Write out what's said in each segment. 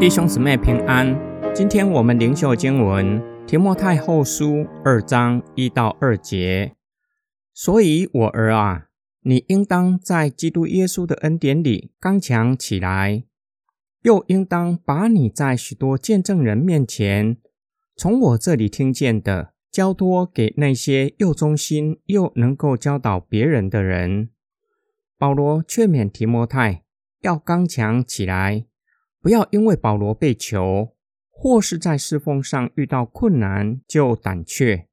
弟兄姊妹平安，今天我们灵修经文提摩太后书二章一到二节。所以我儿啊，你应当在基督耶稣的恩典里刚强起来，又应当把你在许多见证人面前从我这里听见的，交托给那些又忠心又能够教导别人的人。保罗劝勉提摩太要刚强起来。不要因为保罗被囚，或是在侍奉上遇到困难就胆怯。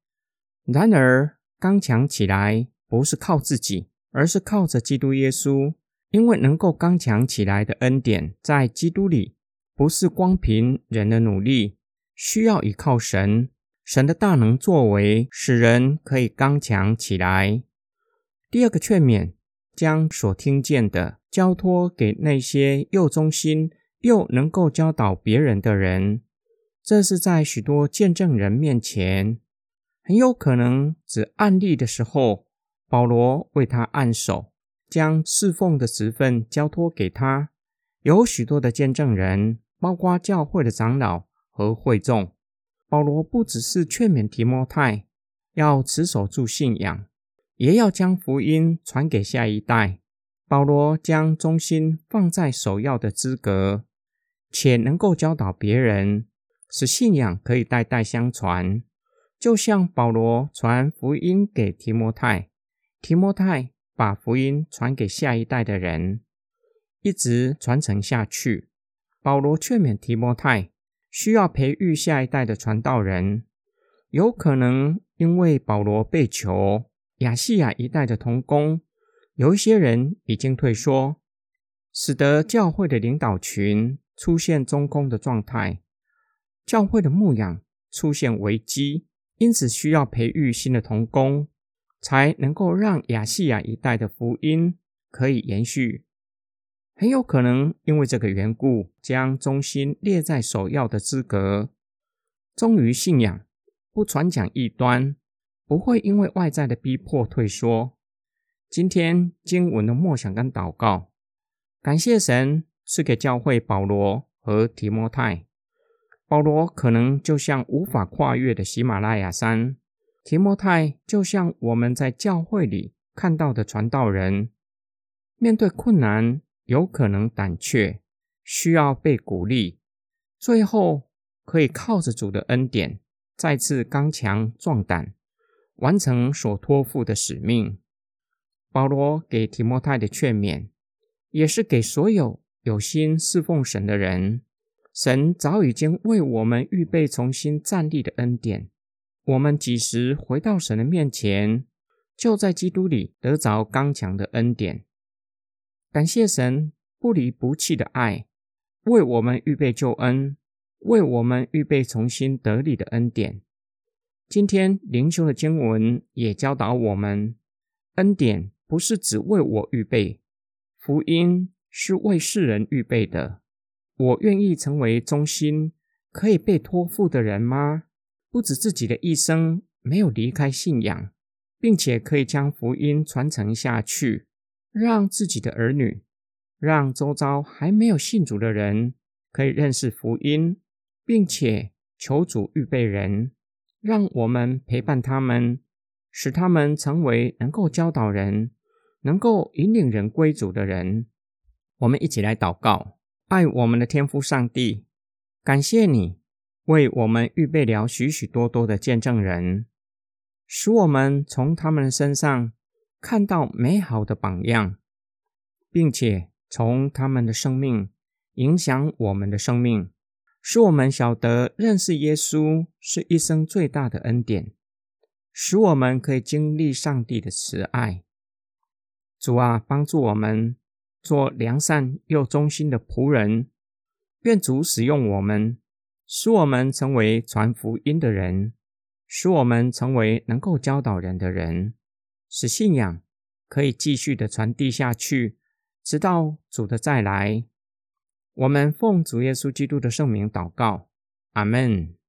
然而，刚强起来不是靠自己，而是靠着基督耶稣。因为能够刚强起来的恩典在基督里，不是光凭人的努力，需要依靠神。神的大能作为，使人可以刚强起来。第二个劝勉，将所听见的交托给那些又忠心。又能够教导别人的人，这是在许多见证人面前，很有可能指案例的时候，保罗为他按手，将侍奉的职分交托给他。有许多的见证人，包括教会的长老和会众。保罗不只是劝勉提摩太要持守住信仰，也要将福音传给下一代。保罗将忠心放在首要的资格。且能够教导别人，使信仰可以代代相传，就像保罗传福音给提摩太，提摩太把福音传给下一代的人，一直传承下去。保罗劝勉提摩太，需要培育下一代的传道人。有可能因为保罗被囚，亚细亚一带的同工，有一些人已经退缩，使得教会的领导群。出现中空的状态，教会的牧养出现危机，因此需要培育新的童工，才能够让亚细亚一带的福音可以延续。很有可能因为这个缘故，将忠心列在首要的资格，忠于信仰，不传讲异端，不会因为外在的逼迫退缩。今天经文的默想跟祷告，感谢神。是给教会保罗和提摩太。保罗可能就像无法跨越的喜马拉雅山，提摩太就像我们在教会里看到的传道人，面对困难有可能胆怯，需要被鼓励，最后可以靠着主的恩典再次刚强壮胆，完成所托付的使命。保罗给提摩太的劝勉，也是给所有。有心侍奉神的人，神早已经为我们预备重新站立的恩典。我们几时回到神的面前，就在基督里得着刚强的恩典。感谢神不离不弃的爱，为我们预备救恩，为我们预备重新得力的恩典。今天灵修的经文也教导我们，恩典不是只为我预备，福音。是为世人预备的。我愿意成为忠心、可以被托付的人吗？不止自己的一生没有离开信仰，并且可以将福音传承下去，让自己的儿女，让周遭还没有信主的人可以认识福音，并且求主预备人，让我们陪伴他们，使他们成为能够教导人、能够引领人归主的人。我们一起来祷告，爱我们的天父上帝，感谢你为我们预备了许许多多的见证人，使我们从他们身上看到美好的榜样，并且从他们的生命影响我们的生命，使我们晓得认识耶稣是一生最大的恩典，使我们可以经历上帝的慈爱。主啊，帮助我们。做良善又忠心的仆人，愿主使用我们，使我们成为传福音的人，使我们成为能够教导人的人，使信仰可以继续的传递下去，直到主的再来。我们奉主耶稣基督的圣名祷告，阿门。